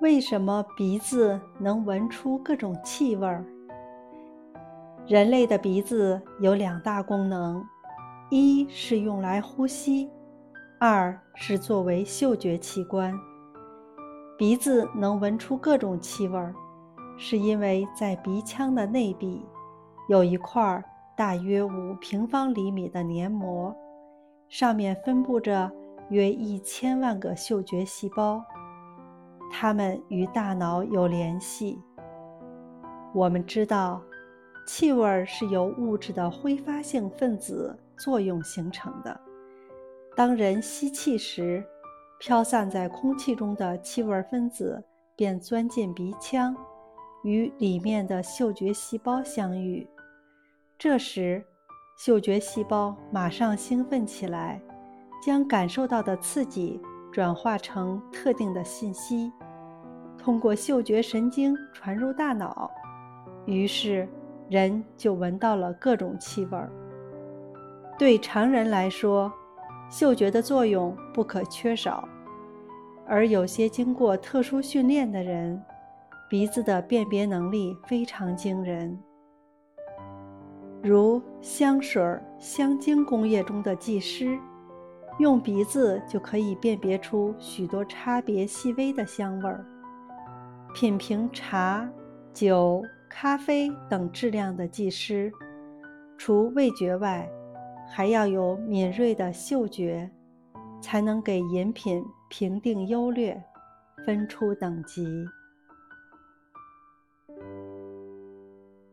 为什么鼻子能闻出各种气味儿？人类的鼻子有两大功能，一是用来呼吸，二是作为嗅觉器官。鼻子能闻出各种气味儿，是因为在鼻腔的内壁有一块大约五平方厘米的黏膜，上面分布着约一千万个嗅觉细胞，它们与大脑有联系。我们知道。气味是由物质的挥发性分子作用形成的。当人吸气时，飘散在空气中的气味分子便钻进鼻腔，与里面的嗅觉细胞相遇。这时，嗅觉细胞马上兴奋起来，将感受到的刺激转化成特定的信息，通过嗅觉神经传入大脑。于是，人就闻到了各种气味儿。对常人来说，嗅觉的作用不可缺少，而有些经过特殊训练的人，鼻子的辨别能力非常惊人。如香水、香精工业中的技师，用鼻子就可以辨别出许多差别细微的香味儿。品评茶、酒。咖啡等质量的技师，除味觉外，还要有敏锐的嗅觉，才能给饮品评定优劣，分出等级。